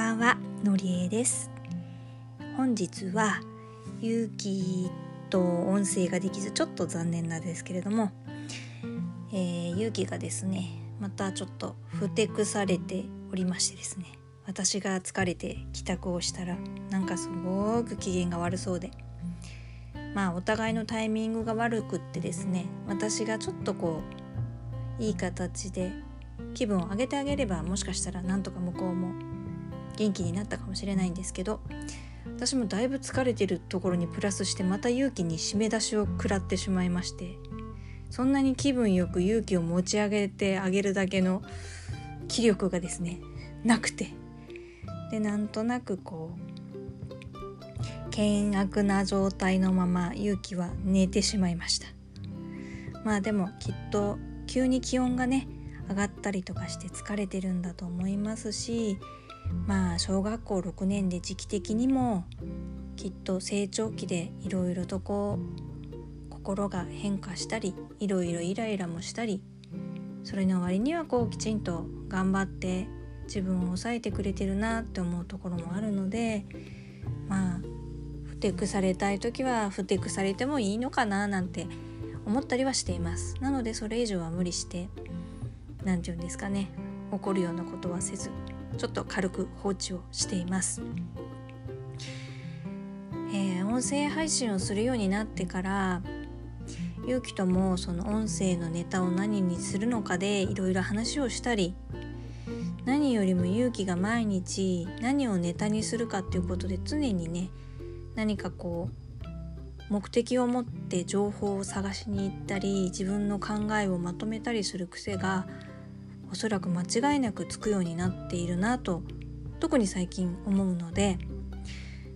ばんはのりえです。本日はゆうきと音声ができずちょっと残念なんですけれども、えー、ゆうきがですねまたちょっとふてくされておりましてですね私が疲れて帰宅をしたらなんかすごく機嫌が悪そうでまあお互いのタイミングが悪くってですね私がちょっとこういい形で気分を上げてあげればもしかしたらなんとか向こうも元気になったかもしれないんですけど私もだいぶ疲れてるところにプラスしてまた勇気に締め出しを食らってしまいましてそんなに気分よく勇気を持ち上げてあげるだけの気力がですねなくてでなんとなくこう険悪な状態のまま勇気は寝てしまいました。まあでもきっと急に気温がね上がったりとかして疲れてるんだと思いますしまあ小学校6年で時期的にもきっと成長期でいろいろとこう心が変化したりいろいろイライラもしたりそれの割にはこうきちんと頑張って自分を抑えてくれてるなって思うところもあるのでまあふてくされたい時はふてくされてもいいのかななんて思ったりはしています。なのでそれ以上は無理して何て言うんですかね怒るようなことはせずちょっと軽く放置をしています。えー、音声配信をするようになってからゆうきともその音声のネタを何にするのかでいろいろ話をしたり何よりも勇気が毎日何をネタにするかっていうことで常にね何かこう目的を持って情報を探しに行ったり自分の考えをまとめたりする癖がおそらく間違いなくつくようになっているなと特に最近思うので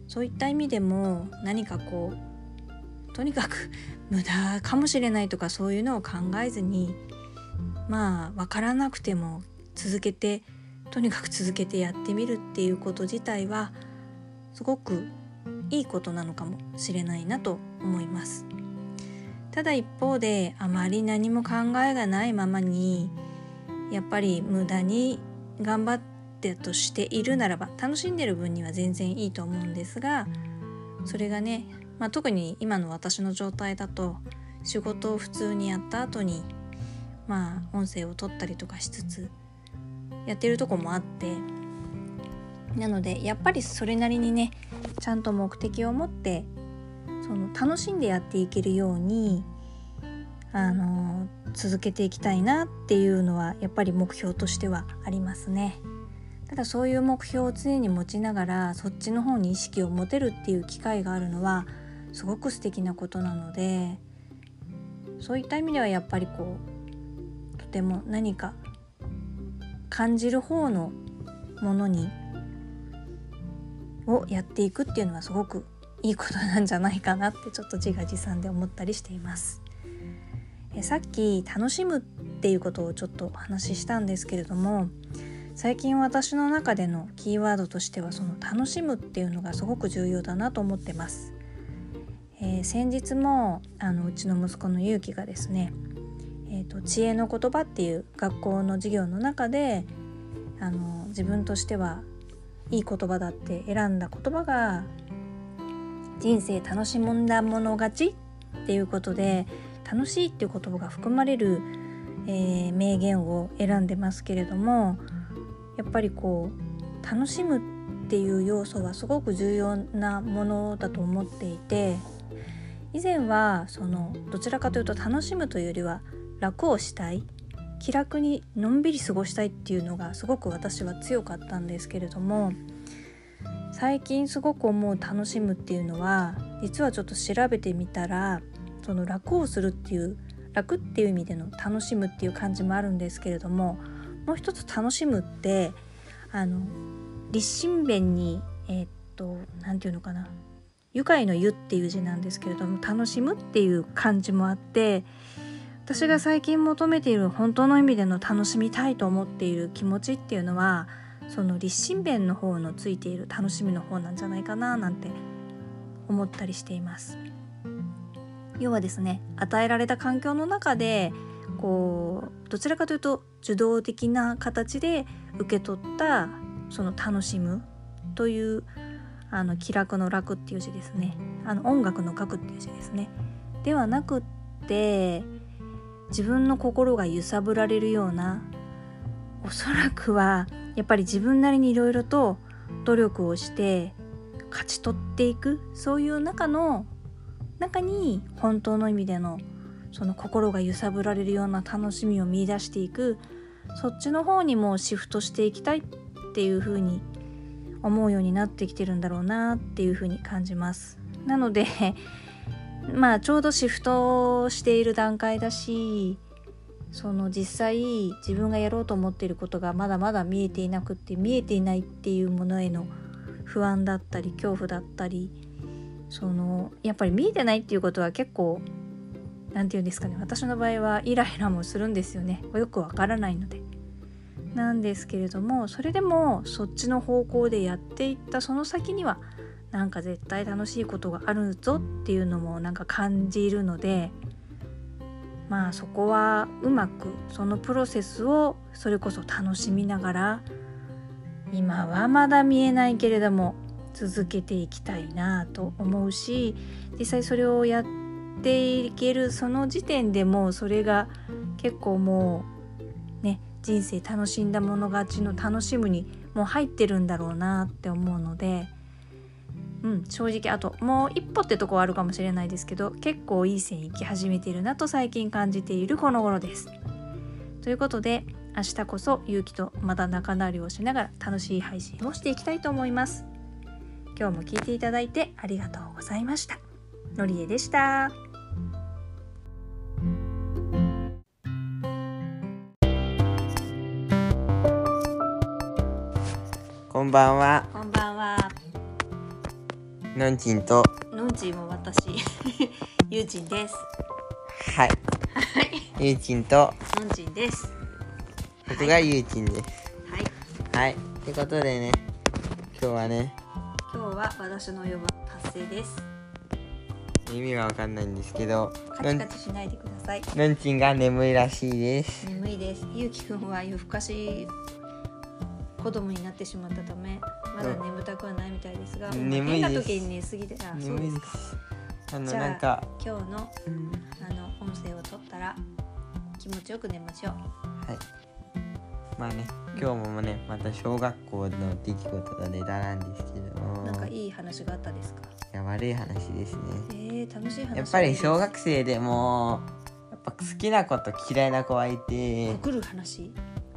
そういった意味でも何かこうとにかく 無駄かもしれないとかそういうのを考えずにまあ分からなくても続けてとにかく続けてやってみるっていうこと自体はすごくいいことなのかもしれないなと思います。ただ一方であまり何も考えがないままにやっぱり無駄に頑張ってとしているならば楽しんでる分には全然いいと思うんですがそれがね、まあ、特に今の私の状態だと仕事を普通にやった後にまあ音声を取ったりとかしつつやってるとこもあってなのでやっぱりそれなりにねちゃんと目的を持ってその楽しんでやっていけるようにあの続けていきたいなっていうのはやっぱり目標としてはありますね。ただそういう目標を常に持ちながらそっちの方に意識を持てるっていう機会があるのはすごく素敵なことなのでそういった意味ではやっぱりこうとても何か感じる方のものにをやっていくっていうのはすごくいいことなんじゃないかなってちょっと自画自賛で思ったりしています。えさっき楽しむっていうことをちょっとお話ししたんですけれども最近私の中でのキーワードとしてはその楽しむっていうのがすごく重要だなと思ってます。えー、先日もあのうちの息子の勇気がですね、えーと、知恵の言葉っていう学校の授業の中であの自分としてはいい言葉だって選んだ言葉が「人生楽しんだもの勝ち」っていうことで楽しいっていう言葉が含まれる、えー、名言を選んでますけれどもやっぱりこう楽しむっていう要素はすごく重要なものだと思っていて以前はそのどちらかというと楽しむというよりは楽をしたい気楽にのんびり過ごしたいっていうのがすごく私は強かったんですけれども最近すごく思う楽しむっていうのは実はちょっと調べてみたらその楽をするっていう楽っていう意味での楽しむっていう感じもあるんですけれどももう一つ楽しむってあの立身弁にえー、っと何て言うのかな愉快の湯っていう字なんですけれども楽しむっていう感じもあって私が最近求めている本当の意味での楽しみたいと思っている気持ちっていうのはその立身弁の方のついている楽しみの方なんじゃないかななんて思ったりしています。要はですね与えられた環境の中でこうどちらかというと受動的な形で受け取ったその楽しむというあの気楽の楽っていう字ですね。あの音楽の楽っていう字ですね。ではなくって自分の心が揺さぶられるようなおそらくはやっぱり自分なりにいろいろと努力をして勝ち取っていくそういう中の中に本当の意味でのその心が揺さぶられるような楽しみを見いだしていくそっちの方にもシフトしていきたいっていうふうに思うようになってきてるんだろうなっていうふうに感じます。なので まあちょうどシフトしている段階だしその実際自分がやろうと思っていることがまだまだ見えていなくって見えていないっていうものへの不安だったり恐怖だったりそのやっぱり見えてないっていうことは結構何て言うんですかね私の場合はイライラもするんですよねよくわからないので。なんですけれどもそれでもそっちの方向でやっていったその先にはなんか絶対楽しいことがあるぞっていうのもなんか感じるのでまあそこはうまくそのプロセスをそれこそ楽しみながら今はまだ見えないけれども続けていきたいなと思うし実際それをやっていけるその時点でもうそれが結構もうね人生楽しんだもの勝ちの楽しむにもう入ってるんだろうなって思うのでうん、正直あともう一歩ってとこはあるかもしれないですけど結構いい線いき始めているなと最近感じているこの頃です。ということで明日こそ勇気とまた仲直りをしながら楽しい配信をしていきたいと思います。今日も聞いていただいてありがとうございました。のりえでした。こんばんは。こんばんは。のんちんと。のんちんも私。ゆうちんです。はい。ゆうちんと。のんちんです。僕がゆうちんです。はい。はい。ってことでね。今日はね。は私の予番達成です。意味はわかんないんですけど。カチカチしないでください。のんちんが眠いらしいです。眠いです。ゆうきくんは夜更かし子供になってしまったためまだ眠たくはないみたいですが、眠いです時に寝すぎてあそうですかあのじゃあなんか。今日のうんあの音声を取ったら気持ちよく寝ましょうはい。まあね、今日もね、また小学校の出来事のネタなんですけども。なんかいい話があったですか？いや、悪い話ですね。えー、楽しい話やっぱり小学生でも。やっぱ好きな子と嫌いな子はいて。来る話？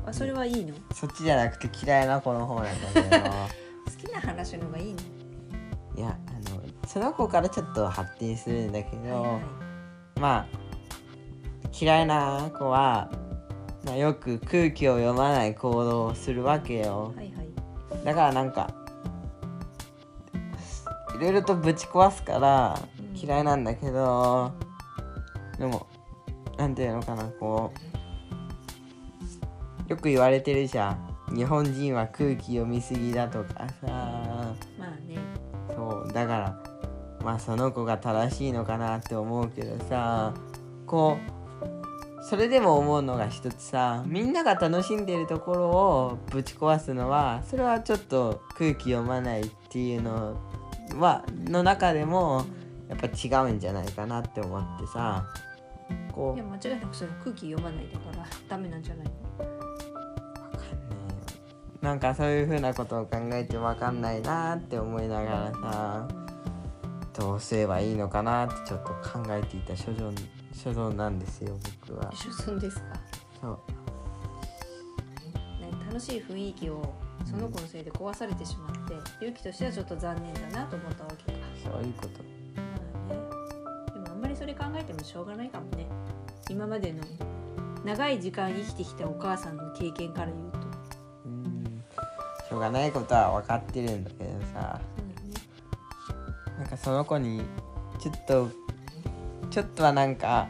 あそれはいいの？そっちじゃなくて嫌いな子の方なんだけど 好きな話の方がいいの？いやあのその子からちょっと発展するんだけど、はいはいまあ嫌いな子は、まあ、よく空気を読まない行動をするわけよ。はいはい。だからなんかいろいろとぶち壊すからうん。嫌いなんだけど、でもなんていうのかなこうよく言われてるじゃん。日本人は空気読みすぎだとかさ。まあね。そう。だからまあその子が正しいのかなって思うけどさこうそれでも思うのが一つさみんなが楽しんでるところをぶち壊すのはそれはちょっと空気読まないっていうのはの中でもやっぱ違うんじゃないかなって思ってさこいうや間違いなくそれ空気読まないだからダメなんじゃないの？わかんななんかそういうふうなことを考えてわかんないなって思いながらさどうすればいいのかなってちょっと考えていた所存所存なんですよ僕は。一緒ですか？そう。ね、楽しい雰囲気をその子のせいで壊されてしまって勇気としてはちょっと残念だなと思ったわけか、そういうこと。まあね、でもあんまりそれ考えてもしょうがないかもね。今までの長い時間生きてきたお母さんの経験から言うと。うん。しょうがないことは分かってるんだけどさ。なんかその子にちょっとちょっとはなんか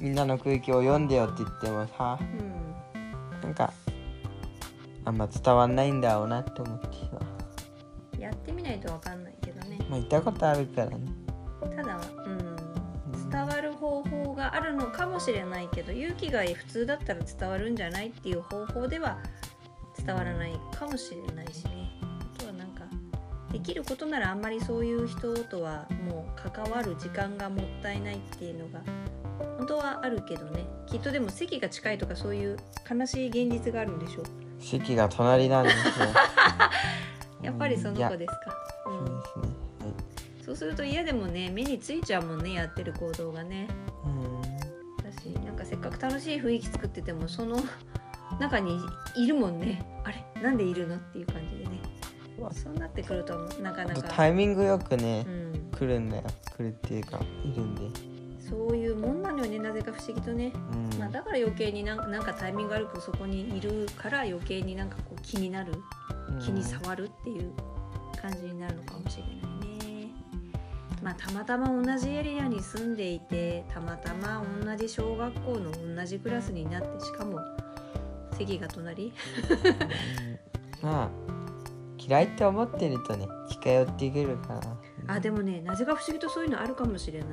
みんなの空気を読んでよって言ってもさうん。なんかあんま伝わんないんだろうなって思ってさ。うん、やってみないとわかんないけどね。まあ行ったことあるからね。ただ、うん、伝わる方法があるのかもしれないけど勇気が普通だったら伝わるんじゃないっていう方法では伝わらないかもしれないしねできることならあんまりそういう人とはもう関わる時間がもったいないっていうのが本当はあるけどね。きっとでも席が近いとかそういう悲しい現実があるんでしょう。席が隣なんですよ。やっぱりその子ですか、そううん、ですね。はい。そうすると嫌でもね目についちゃうもんねやってる行動がね。うん。だしなんかせっかく楽しい雰囲気作っててもその中にいるもんね。あれ？なんでいるの？っていう感じでねそうなってくるとなかなか、タイミングよくねう、ん、来るんだよ。来るっていうかいるんで、そういうもんなのよねなぜか不思議とね、うん。まあ、だから余計になんかなんかタイミング悪くそこにいるから余計になんかこう気になる気に触るっていう感じになるのかもしれないね。まあ、たまたま同じエリアに住んでいてたまたま同じ小学校の同じクラスになってしかも席が隣。うん。まあ嫌いって思ってるとね近寄ってくるから。あでもねなぜか不思議とそういうのあるかもしれない。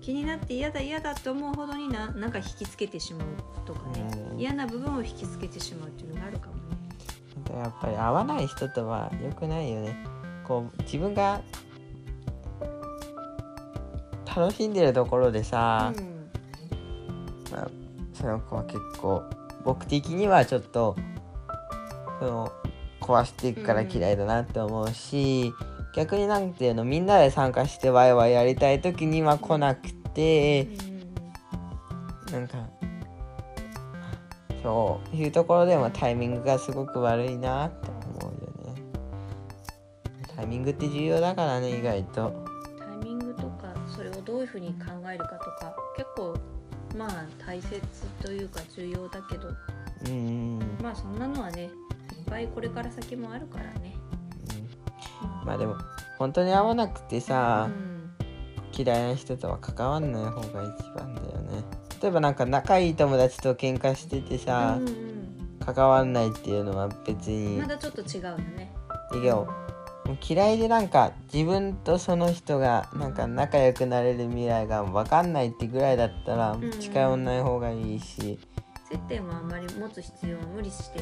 気になって嫌だ嫌だって思うほどにななんか引きつけてしまうとかね。うん。嫌な部分を引きつけてしまうっていうのがあるかもね。やっぱり合わない人とは良くないよね。こう自分が楽しんでるところでさ、うん。まあ、その子は結構僕的にはちょっとその壊していくから嫌いだなって思うし、逆になんていうのみんなで参加してワイワイやりたい時には来なくて、なんかそういうところでもタイミングがすごく悪いなって思うよね。タイミングって重要だからね意外と。タイミングとかそれをどういうふうに考えるかとか結構まあ大切というか重要だけど。うんうん。まあそんなのはねぱいこれから先もあるからね。まあでも本当に合わなくてさ、うん嫌いな人とは関わんない方が一番だよね。例えばなんか仲いい友達と喧嘩しててさ、うんうん関わんないっていうのは別にまだちょっと違うよね。いやもう嫌いでなんか自分とその人がなんか仲良くなれる未来が分かんないってぐらいだったらん。近寄んない方がいいし接点はあんまり持つ必要は無理して。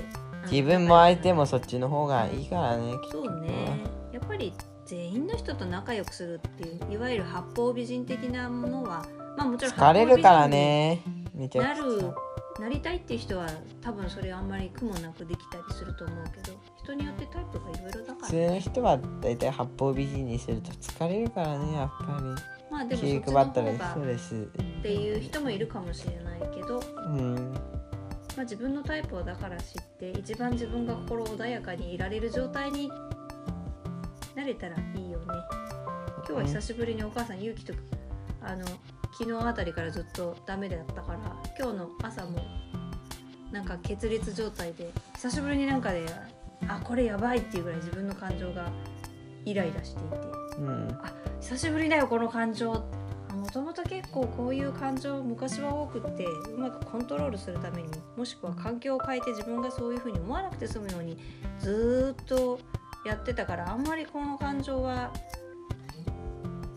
自分も相手もそっちの方がいいからねそうね。やっぱり全員の人と仲良くするっていういわゆる八方美人的なものはまあもちろん疲れるからねなるなりたいっていう人は多分それあんまり苦もなくできたりすると思うけど人によってタイプがいろいろだから普通の人は大体八方美人にすると疲れるからねやっぱまあでりもそっちの方がそうです。っていう人もいるかもしれないけど、うん。まあ、自分のタイプをだから知って一番自分が心穏やかにいられる状態になれたらいいよね。今日は久しぶりにお母さん勇気とあの昨日あたりからずっとダメだったから今日の朝もなんか決裂状態で久しぶりになんかであこれやばいっていうぐらい自分の感情がイライラしていて。うん。あ久しぶりだよこの感情。もともと結構こういう感情昔は多くってうまくコントロールするためにもしくは環境を変えて自分がそういうふうに思わなくて済むようにずーっとやってたからあんまりこの感情は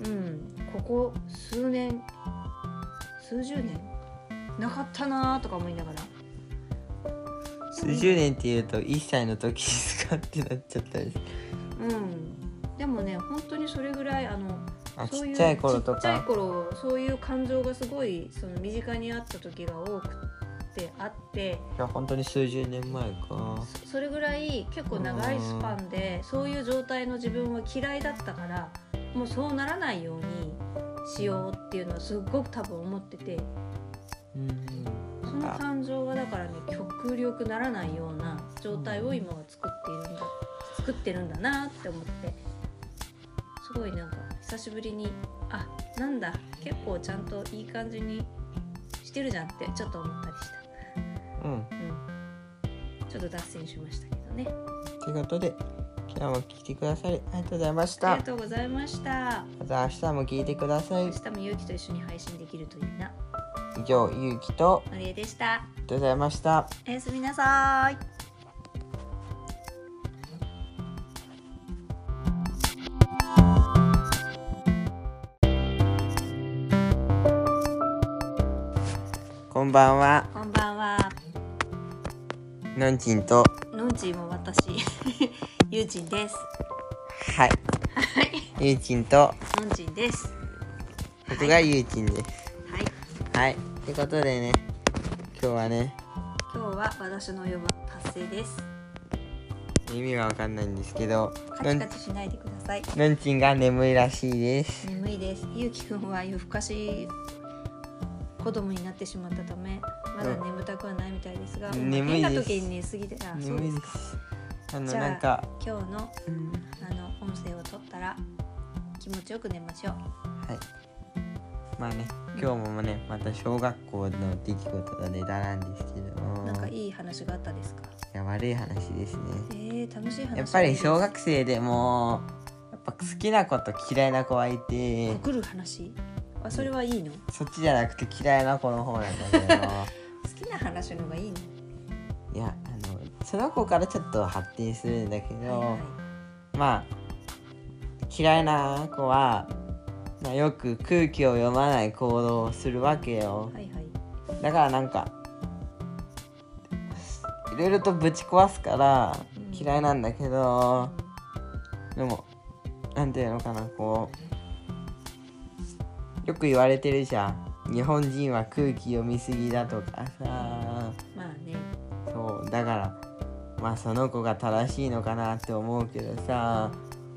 うんここ数年数十年なかったなーとか思いながら。数十年っていうと1歳の時ですかってなっちゃったりうんでもね本当にそれぐらいあのあそういうちっちゃい頃とちっちゃいか頃そういう感情がすごいその身近にあった時が多くてあって。いや本当に数十年前か。そそれぐらい結構長いスパンでそういう状態の自分は嫌いだったからもうそうならないようにしようっていうのはすっごく多分思ってて。うん。その感情がだからね極力ならないような状態を今は作っているんだ作ってるんだなって思って。すごいなんか久しぶりにあなんだ結構ちゃんといい感じにしてるじゃんってちょっと思ったりした、うん。うん、ちょっと脱線しましたけどね。ということで今日も聞いてくださりありがとうございましあたりがとうございました。また明日も聞いてください。明日もゆうきと一緒に配信できるといいな。以上ゆうきとのりえでした。ありがとうございました。おやすみなさいんばんは。こんばんは。のんちんと。のんちんも私。ゆうちんです。はい。ゆうちんと。のんちんです。僕がゆうちんです。はい。はい。ってことでね今日はね今日は私の予防達成です。意味がわかんないんですけどカチカチしないでください。のんちんが眠いらしいです。眠いです。ゆうきくんは夜更かし子供になってしまったためまだ眠たくはないみたいですが、うん眠いです。変な時に寝すぎてあそう眠いでですか。すあのじゃあなんか今日のうん。あの音声を取ったら気持ちよく寝ましょう。はい。まあね今日もねまた小学校の出来事のネタなんですけども。なんかいい話があったですか？いや悪い話ですね。えー、楽しい話。やっぱり小学生でもやっぱ好きな子と嫌いな子はいて告る話？あそれはいいの？そっちじゃなくて嫌いな子の方なんだけど。好きな話の方がいいの？いやあのその子からちょっと発展するんだけど、はいはい。まあ嫌いな子は、まあ、よく空気を読まない行動をするわけよ。はいはい。だからなんかいろいろとぶち壊すからうん。嫌いなんだけど、でもなんていうのかなこうよく言われてるじゃん。日本人は空気読みすぎだとかさ。まあね。そうだからまあその子が正しいのかなって思うけどさ。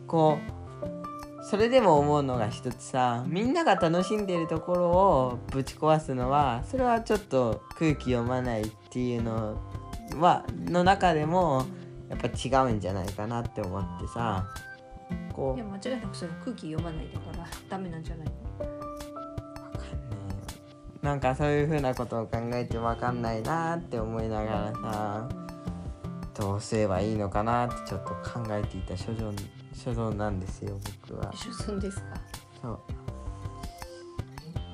こうそれでも思うのが一つさ。みんなが楽しんでるところをぶち壊すのはそれはちょっと空気読まないっていうのはの中でもやっぱ違うんじゃないかなって思ってさ。こいうや間違いなくそれ空気読まないだからダメなんじゃないの？なんかそういうふうなことを考えてわかんないなって思いながらさどうすればいいのかなってちょっと考えていた所存所存なんですよ僕は。一緒ですか、そう。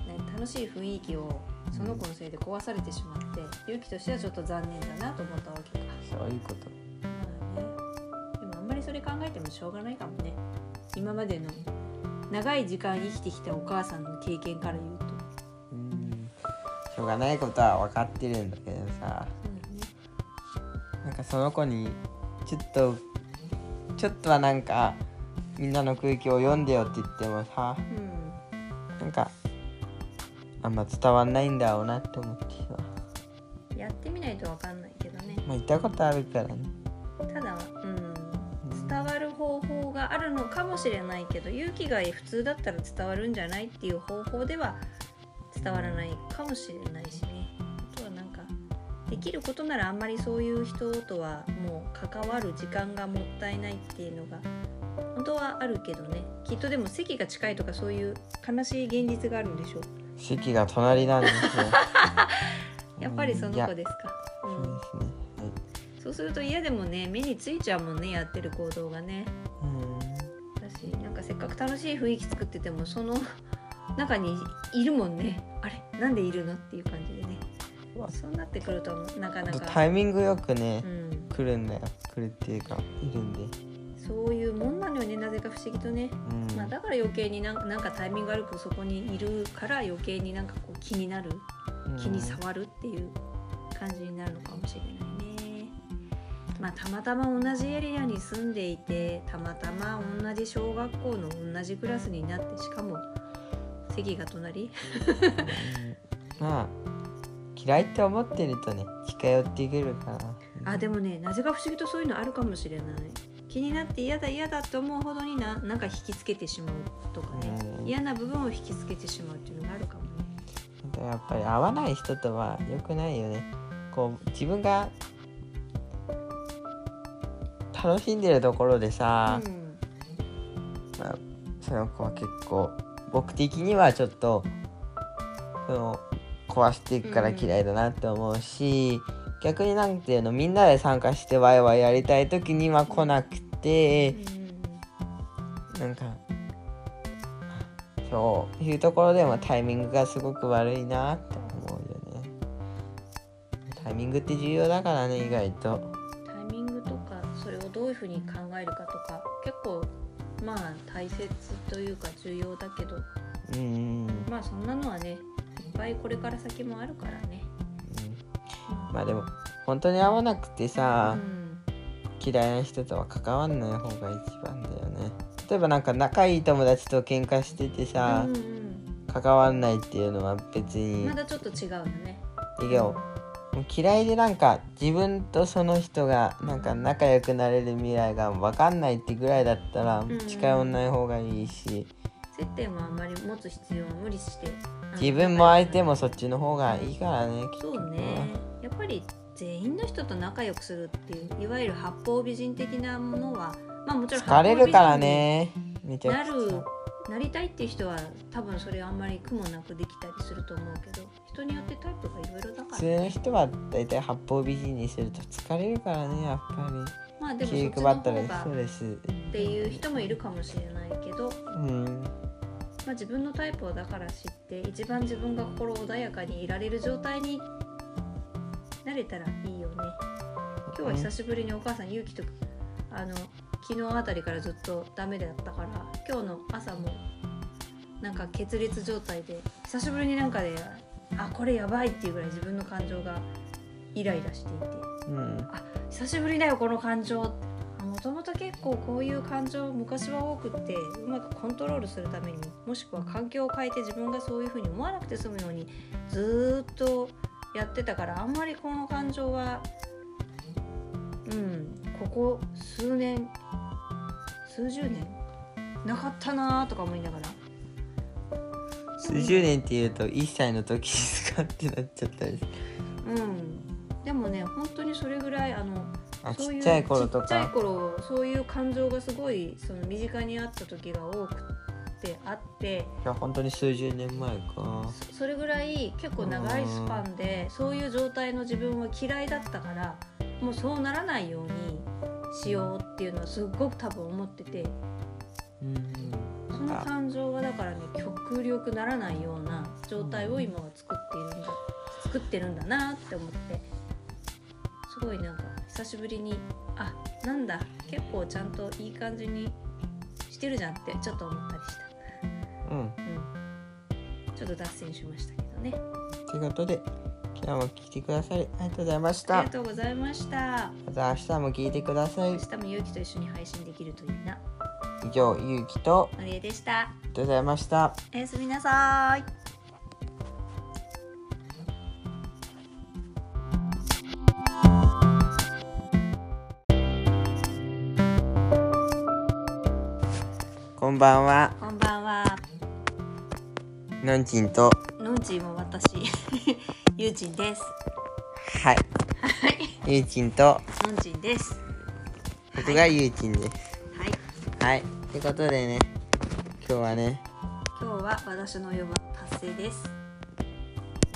ね、楽しい雰囲気をその子のせいで壊されてしまって勇気としてはちょっと残念だなと思ったわけかそういうこと。まあね。でもあんまりそれ考えてもしょうがないかもね。今までの長い時間生きてきたお母さんの経験から言うと。うんしょうがないことは分かってるんだけどさ。そうなんかその子にちょっとちょっとはなんかみんなの空気を読んでよって言ってもさうなんかあんま伝わんないんだろうなって思ってさ。んやってみないとわかんないけどね。まあ行ったことあるからね。ただうん。伝わる方法があるのかもしれないけど勇気が普通だったら伝わるんじゃないっていう方法では伝わらないかもしれないしね。あとはなんかできることならあんまりそういう人とはもう関わる時間がもったいないっていうのが本当はあるけどね。きっとでも席が近いとかそういう悲しい現実があるんでしょう。席が隣なんですよ。やっぱりその子ですか、うん、そうですね。はい。そうすると嫌でもね目についちゃうもんねやってる行動がね。うん。だしなんかせっかく楽しい雰囲気作っててもその中にいるもんね。あれなんでいるのっていう感じでね。そうなってくるとなかなか、タイミングよくねう、ん、来るんだよ。来るっていうかいるんで。そういうもんなのよねなぜか不思議とね、うん、まあ、だから余計になんかなんかタイミング悪くそこにいるから余計になんかこう気になるうん。気に触るっていう感じになるのかもしれないね。まあ、たまたま同じエリアに住んでいてたまたま同じ小学校の同じクラスになってしかも席が隣。うん。まあ嫌いって思ってるとね近寄ってくるから。あでもねなぜか不思議とそういうのあるかもしれない。気になって嫌だ嫌だって思うほどにななんか引きつけてしまうとかね。うん。嫌な部分を引きつけてしまうっていうのがあるかもね。やっぱり合わない人とは良くないよね。こう自分が楽しんでるところでさ、うん。まあ、その子は結構僕的にはちょっとその壊していくから嫌いだなって思うし、逆になんていうのみんなで参加してワイワイやりたい時には来なくて、なんかそういうところでもタイミングがすごく悪いなって思うよね。タイミングって重要だからね意外と。タイミングとかそれをどういうふうに考えるかとか結構まあ大切というか重要だけど。うん。うんまあそんなのはねいっぱいこれから先もあるからね。うん。まあでも本当に合わなくてさ、うん嫌いな人とは関わんない方が一番だよね。例えばなんか仲いい友達と喧嘩しててさ、うんうん。関わんないっていうのは別にまだちょっと違うよね。いいよ。もう嫌いでなんか自分とその人がなんか仲良くなれる未来が分かんないってぐらいだったら近寄んない方がいいし。接点はあんまり持つ必要は無理して。自分も相手もそっちの方がいいからねそうね。やっぱり全員の人と仲良くするっていういわゆる八方美人的なものはまあもちろん疲れるからねなるゃなりたいっていう人は多分それあんまり苦もなくできたりすると思うけど人によってタイプがいろいろだから普通の人は大体八方美人にすると疲れるからねやっぱまあでりもそっちの方がっていう人もいるかもしれないけど、うん。まあ、自分のタイプをだから知って一番自分が心穏やかにいられる状態になれたらいいよね。今日は久しぶりにお母さん勇気とあの昨日あたりからずっとダメだったから今日の朝もなんか決裂状態で久しぶりになんかであこれやばいっていうぐらい自分の感情がイライラしていて。うん。久しぶりだよこの感情。もともと結構こういう感情昔は多くってうまくコントロールするためにもしくは環境を変えて自分がそういうふうに思わなくて済むようにずーっとやってたからあんまりこの感情はうんここ数年数十年なかったなーとか思いながら数十年っていうと1歳の時ですか？ってなっちゃったりうん。でもね本当にそれぐらいあのあそういうちっちゃい頃とちっちゃいか頃そういう感情がすごいその身近にあった時が多くてあって。いや本当に数十年前か。そそれぐらい結構長いスパンでそういう状態の自分は嫌いだったからもうそうならないようにしようっていうのはすっごく多分思ってて。うんその感情がだからね極力ならないような状態を今は作っているんだ作ってるんだなって思ってすごいなんか久しぶりにあなんだ結構ちゃんといい感じにしてるじゃんってちょっと思ったりした。うんうん、ちょっと脱線しましたけどね。ということで今日も聞いてくださりありがとうございましたありがとうございました。また明日も聞いてください明日もゆうきと一緒に配信できるといいな。以上ゆうきとのりえでした。ありがとうございました。おやすみなさい。こんばんは。こんばんは。のんちんと。のんちんも私、ゆうちんです。はい。はい、ゆうちんと。のんちんです。僕がゆうちんです。はい、はいということでね今日はね今日は私の予防達成です。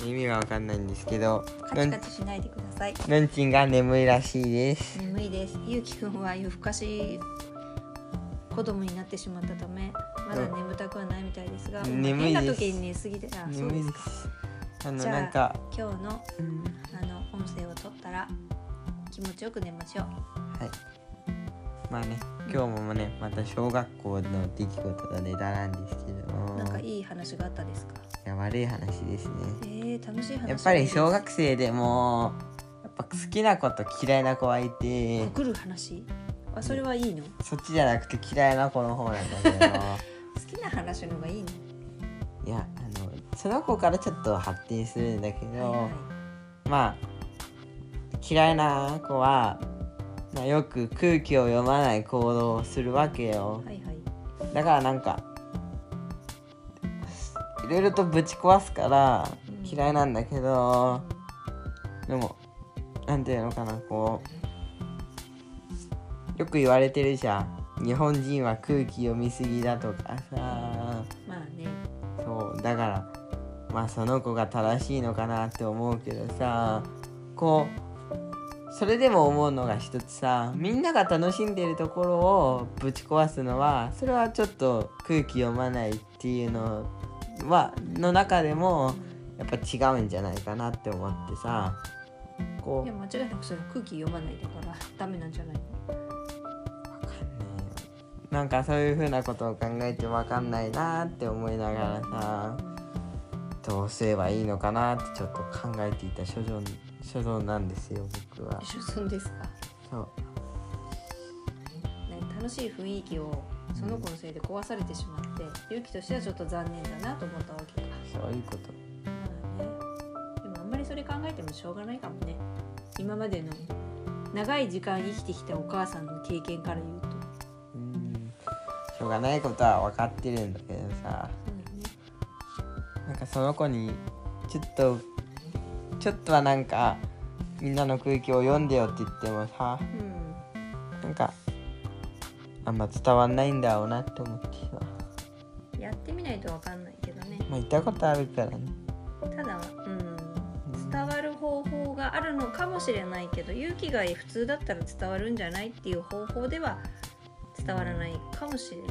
意味はわかんないんですけどカチカチしないでください。のんちんが眠いらしいです眠いです。ゆうきくんは夜更かし子供になってしまったため、まだ眠たくはないみたいですが、うん眠いです時に寝すぎて、あ、そうでですか。すあのなんか今日のうんあの音声を取ったら気持ちよく寝ましょう。はいまあね今日もねまた小学校の出来事のネタなんですけどもなんかいい話があったですか？いや悪い話ですねえー、楽しい話。やっぱり小学生でもやっぱ好きな子と嫌いな子はいて告る話？あ、それはいいの？そっちじゃなくて嫌いな子の方なんだけど 好きな話の方がいいの？いやあのその子からちょっと発展するんだけど、はいはいまあ嫌いな子は、まあ、よく空気を読まない行動をするわけよはいはい。だからなんかいろいろとぶち壊すからうん嫌いなんだけど、でもなんていうのかなこうよく言われてるじゃん日本人は空気読みすぎだとかさまあね。そうだからまあその子が正しいのかなって思うけどさこうそれでも思うのが一つさみんなが楽しんでるところをぶち壊すのはそれはちょっと空気読まないっていうのはの中でもやっぱ違うんじゃないかなって思ってさこいうや間違いなくそれ空気読まないだからダメなんじゃないの？わかんなんかそういうふうなことを考えてわかんないなって思いながらさどうすればいいのかなってちょっと考えていた所存所存なんですよ僕は。一緒そんですか？そう。ね、楽しい雰囲気をその子のせいで壊されてしまって勇気としてはちょっと残念だなと思ったわけか。そういうこと。まあね、でもあんまりそれ考えてもしょうがないかもね。今までの長い時間生きてきたお母さんの経験から言うと。うん。しょうがないことは分かってるんだけどさ。なんかその子にちょっとちょっとはなんかみんなの空気を読んでよって言ってもさうん、なんかあんま伝わんないんだろうなって思ってさ。うん、やってみないとわかんないけどね。まあ言ったことあるからね。ただ、うん、伝わる方法があるのかもしれないけど勇気が普通だったら伝わるんじゃないっていう方法では伝わらないかもしれない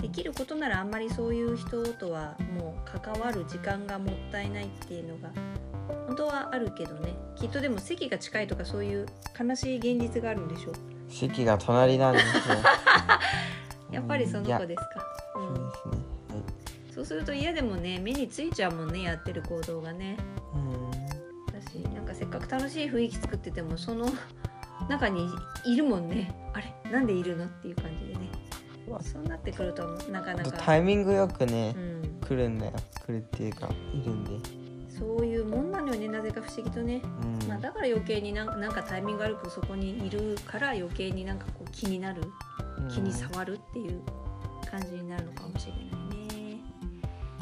できることならあんまりそういう人とはもう関わる時間がもったいないっていうのが本当はあるけどね。きっとでも席が近いとかそういう悲しい現実があるんでしょう。席が隣なんですよ。やっぱりその子ですか、うん、そうですね。はい。そうすると嫌でもね目についちゃうもんねやってる行動がね。うん。だしなんかせっかく楽しい雰囲気作っててもその中にいるもんね。あれなんでいるの？っていう感じそうなってくるとなかなか、タイミングよくねう、ん、来るんだよ来るっていうかいるんで、そういうもんなのよねなぜか不思議とね、うん。まあ、だから余計になんかなんかタイミング悪くそこにいるから余計になんかこう気になる気に触るっていう感じになるのかもしれないね。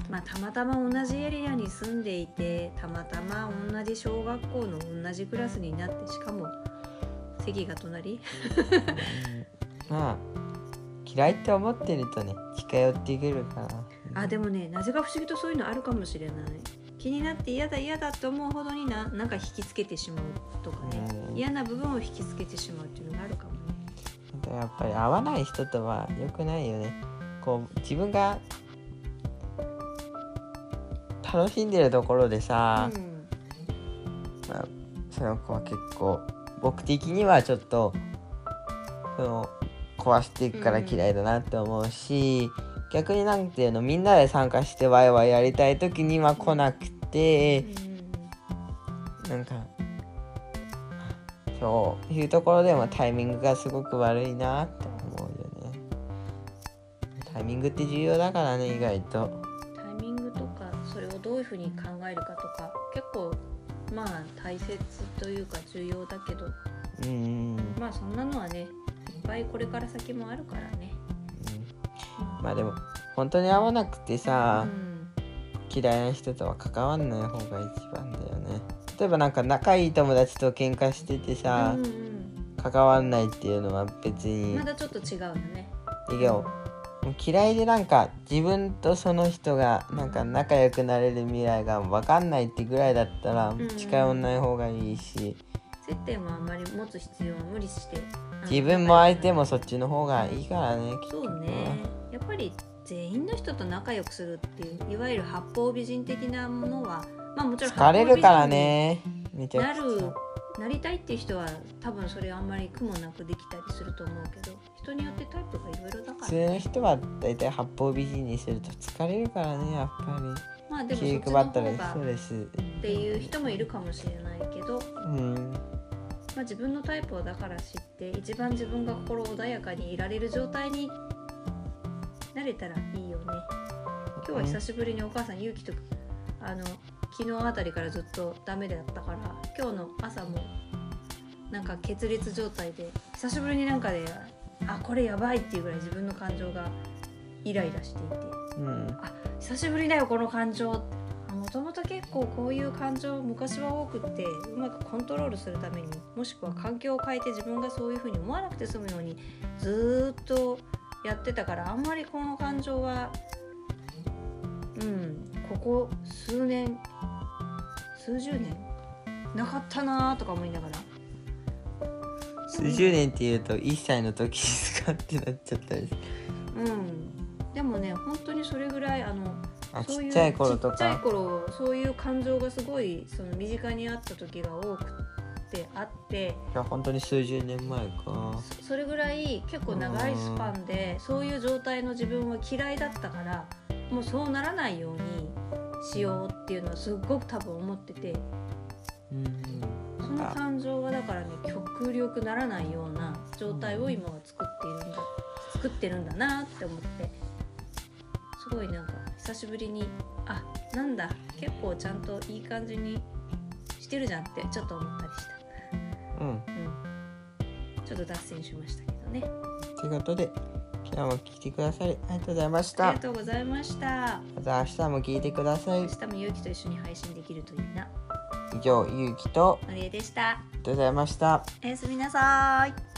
まあ、たまたま同じエリアに住んでいてたまたま同じ小学校の同じクラスになってしかも席が隣。うんまあ嫌いって思ってるとね近寄ってくるから。あでもねなぜか不思議とそういうのあるかもしれない。気になって嫌だ嫌だって思うほどにななんか引きつけてしまうとかね。うん。嫌な部分を引きつけてしまうっていうのがあるかもね。やっぱり合わない人とは良くないよね。こう自分が楽しんでるところでさ、うん。まあ、その子は結構僕的にはちょっとその壊していくから嫌いだなって思うし、逆になんていうのみんなで参加してワイワイやりたい時には来なくて、なんかそういうところでもタイミングがすごく悪いなって思うよね。タイミングって重要だからね意外と。タイミングとかそれをどういうふうに考えるかとか結構まあ大切というか重要だけど。うん。まあそんなのはねぱいこれから先もあるからね。まあでも本当に合わなくてさ、うん嫌いな人とは関わんない方が一番だよね例えばなんか仲いい友達と喧嘩しててさ、うんうん関わんないっていうのは別にまだちょっと違うのね。いいよもう嫌いでなんか自分とその人がなんか仲良くなれる未来が分かんないってぐらいだったらん近寄んない方がいいし、接点はあんまり持つ必要は無理して。自分も相手もそっちの方がいいからねきっと。そうね。やっぱり全員の人と仲良くするっていういわゆる八方美人的なものはまあもちろん疲れるからねなるなりたいっていう人は多分それあんまり苦もなくできたりすると思うけど人によってタイプがいろいろだから普通の人は大体八方美人にすると疲れるからねやっぱまあでりもそっちの気配ったら方がっていう人もいるかもしれないけど、うんまあ、自分のタイプをだから知って一番自分が心穏やかにいられる状態になれたらいいよね。今日は久しぶりにお母さん勇気とあの昨日あたりからずっとダメだったから今日の朝もなんか決裂状態で久しぶりになんかであこれやばいっていうぐらい自分の感情がイライラしていてうん。あ久しぶりだよこの感情もともと結構こういう感情昔は多くってうまくコントロールするためにもしくは環境を変えて自分がそういうふうに思わなくて済むようにずーっとやってたからあんまりこの感情はうんここ数年数十年なかったなーとか思いながら。数十年っていうと1歳の時ですかってなっちゃったりする。うん。でもね本当にそれぐらいあのあそういうちっちゃい頃とちっちゃいか頃そういう感情がすごいその身近にあった時が多くてあって。いや本当に数十年前か。そそれぐらい結構長いスパンでそういう状態の自分は嫌いだったからもうそうならないようにしようっていうのはすっごく多分思ってて。うん。そのの感情がだからね極力ならないような状態を今は作っているんだ作ってるんだなって思ってすごいなんか久しぶりにあなんだ結構ちゃんといい感じにしてるじゃんってちょっと思ったりした。うんうんちょっと脱線しましたけどね。ということで今日も聞いてくださりありがとうございましたありがとうございました。また明日も聞いてください明日もゆうきと一緒に配信できるといいな。以上ゆうきとのりえでした。ありがとうございましたおやすみなさい。